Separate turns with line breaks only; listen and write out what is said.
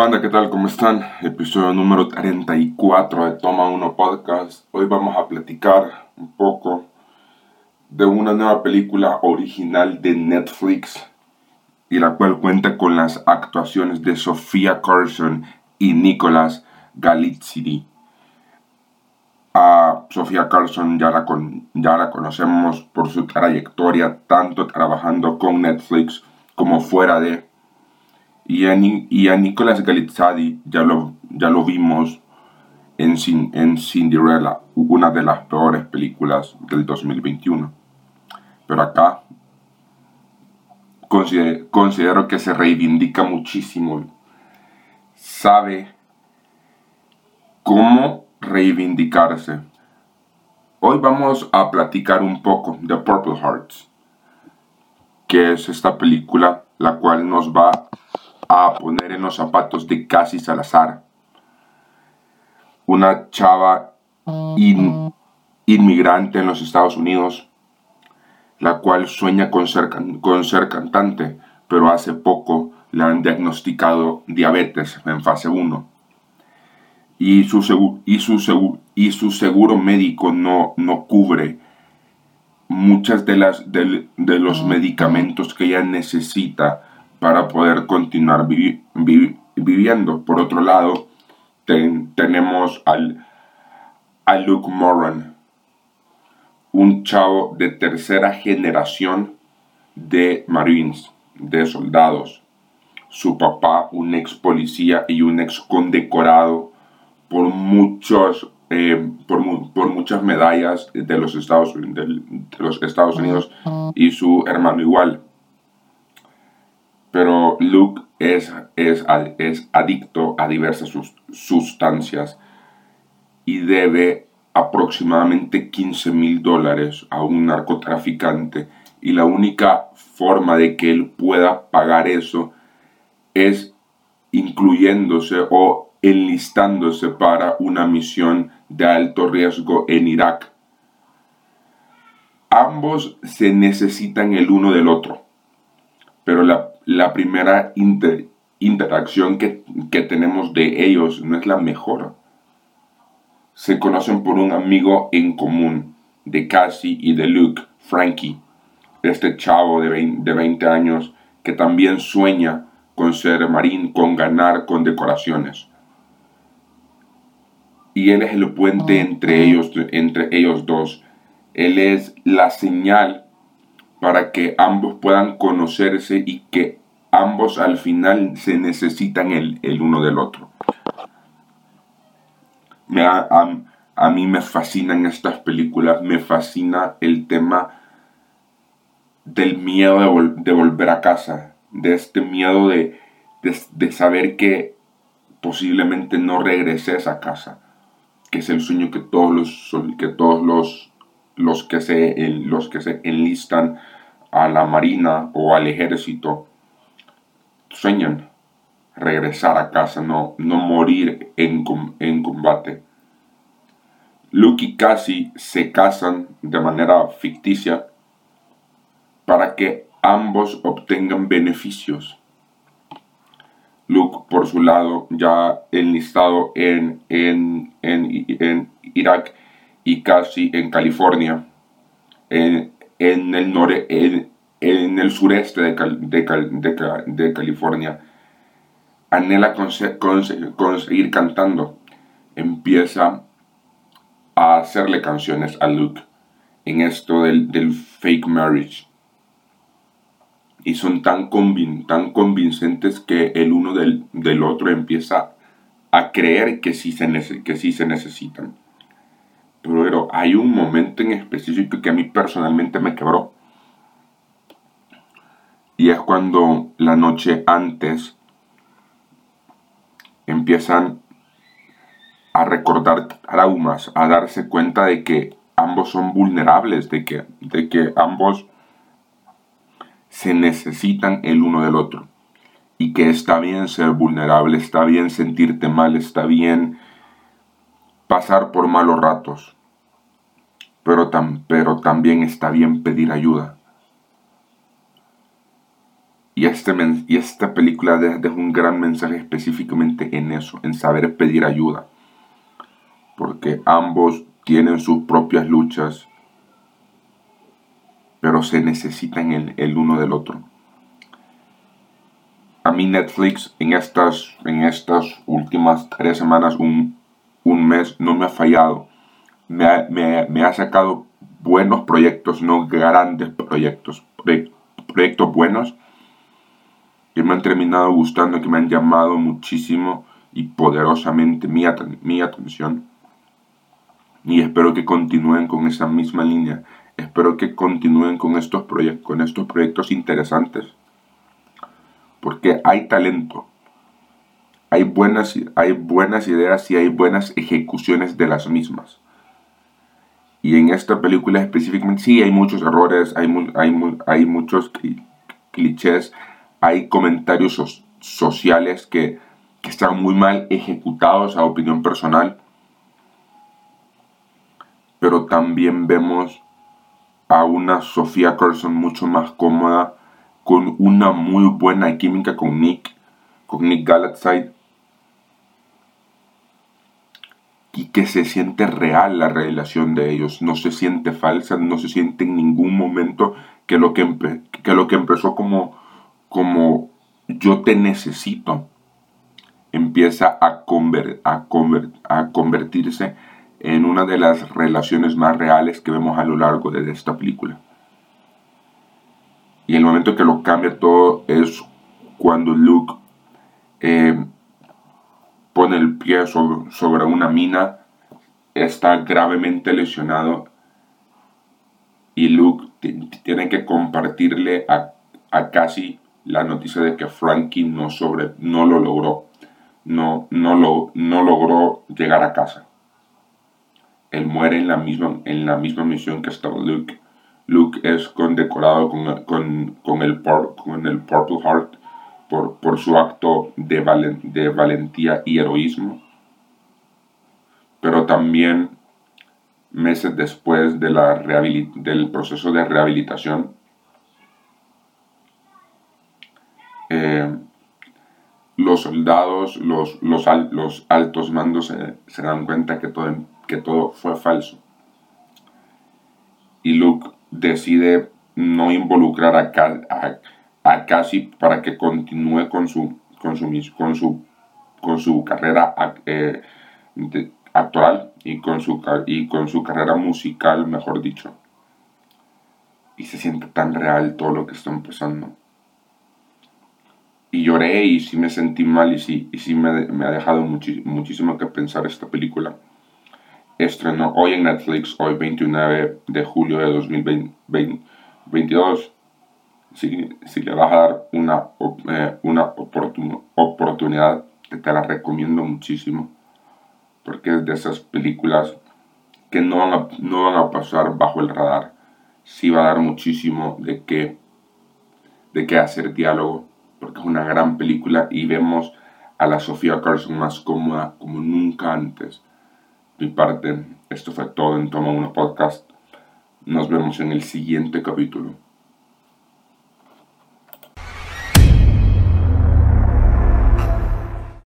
banda? ¿Qué tal? ¿Cómo están? Episodio número 34 de Toma 1 Podcast. Hoy vamos a platicar un poco de una nueva película original de Netflix y la cual cuenta con las actuaciones de Sofía Carson y Nicolas Galitzidi. A Sofía Carson ya la, ya la conocemos por su trayectoria tanto trabajando con Netflix como fuera de y a, y a Nicolas Galitzadi ya lo, ya lo vimos en, en Cinderella, una de las peores películas del 2021. Pero acá considero que se reivindica muchísimo. Sabe cómo reivindicarse. Hoy vamos a platicar un poco de Purple Hearts, que es esta película la cual nos va a poner en los zapatos de Cassie Salazar, una chava inmigrante en los Estados Unidos, la cual sueña con ser, con ser cantante, pero hace poco le han diagnosticado diabetes en fase 1. Y su, y su, y su seguro médico no, no cubre muchas de, las, de, de los medicamentos que ella necesita para poder continuar viviendo. Por otro lado, tenemos al, a Luke Moran, un chavo de tercera generación de Marines, de soldados. Su papá, un ex policía y un ex condecorado por muchos eh, por, muchas medallas de los Estados, de los Estados Unidos y su hermano igual pero Luke es, es, es adicto a diversas sustancias y debe aproximadamente 15 mil dólares a un narcotraficante y la única forma de que él pueda pagar eso es incluyéndose o enlistándose para una misión de alto riesgo en Irak. Ambos se necesitan el uno del otro, pero la la primera interacción que, tenemos de ellos no es la mejor. Se conocen por un amigo en común de Cassie y de Luke, Frankie, este chavo de 20, años que también sueña con ser marín, con ganar con decoraciones. Y él es el puente entre ellos, entre ellos dos. Él es la señal para que ambos puedan conocerse y que ambos al final se necesitan el, uno del otro. Me, a, mí me fascinan estas películas, me fascina el tema del miedo de, volver a casa, de este miedo de, saber que posiblemente no regreses a casa, que es el sueño que todos los, que todos los, los, que, se, los que se enlistan a la marina o al ejército sueñan regresar a casa, no, no morir en, en combate. Luke y Cassie se casan de manera ficticia para que ambos obtengan beneficios. Luke, por su lado, ya enlistado en, en, en, Irak y Cassie en California, en, en el, nore, en el sureste de, California, anhela conseguir cantando. Empieza a hacerle canciones a Luke en esto del, fake marriage. Y son tan, tan convincentes que el uno del, otro empieza a creer que sí, se, que sí se necesitan. Pero hay un momento en específico que a mí personalmente me quebró y es cuando la noche antes empiezan a recordar traumas, a darse cuenta de que ambos son vulnerables, de que, de que ambos se necesitan el uno del otro. Y que está bien ser vulnerable, está bien sentirte mal, está bien pasar por malos ratos. Pero, pero también está bien pedir ayuda Y, este, y esta película deja un gran mensaje específicamente en eso, en saber pedir ayuda. Porque ambos tienen sus propias luchas, pero se necesitan el, el uno del otro. A mí Netflix en estas, en estas últimas tres semanas, un, un mes, no me ha fallado. Me ha, me, me ha sacado buenos proyectos, no grandes proyectos, proyectos buenos que me han terminado gustando, que me han llamado muchísimo y poderosamente mi, mi atención. Y espero que continúen con esa misma línea. Espero que continúen con estos, con estos proyectos interesantes. Porque hay talento. Hay buenas, hay buenas ideas y hay buenas ejecuciones de las mismas. Y en esta película específicamente sí hay muchos errores, hay, hay, hay muchos clichés, hay comentarios sociales que, están muy mal ejecutados a opinión personal. Pero también vemos a una Sofía Carson mucho más cómoda, con una muy buena química con Nick, con Nick Galatzide y que se siente real la relación de ellos, no se siente falsa, no se siente en ningún momento que lo que, que, lo que empezó como, como yo te necesito, empieza a, a, a convertirse en una de las relaciones más reales que vemos a lo largo de esta película. Y el momento que lo cambia todo es cuando Luke eh, pone el pie sobre, una mina, está gravemente lesionado y Luke tiene que compartirle a, a la noticia de que Frankie no, sobre, no lo logró, no, no, lo, no logró llegar a casa. Él muere en la misma, en la misma misión que estaba Luke. Luke es condecorado con, con, con, el, con el Purple Heart por, su acto de, de valentía y heroísmo, pero también meses después de la del proceso de rehabilitación, eh, los soldados, los, altos mandos se, dan cuenta que todo, fue falso. Y Luke decide no involucrar a, a, a Cassie para que continúe con su, carrera eh, actual y con, su, y con su carrera musical, mejor dicho. Y se siente tan real todo lo que está empezando. Y lloré y sí me sentí mal y sí, y sí me, me ha dejado muchísimo que pensar esta película. Estrenó hoy en Netflix, hoy 29 de julio de 2022 si, si le vas a dar una, eh, una oportunidad, te la recomiendo muchísimo. Porque es de esas películas que no van a, no van a pasar bajo el radar. Sí va a dar muchísimo de qué, de qué hacer diálogo. Porque es una gran película y vemos a la Sofía Carson más cómoda como nunca antes. De mi parte, esto fue todo en Toma 1 Podcast. Nos vemos en el siguiente capítulo.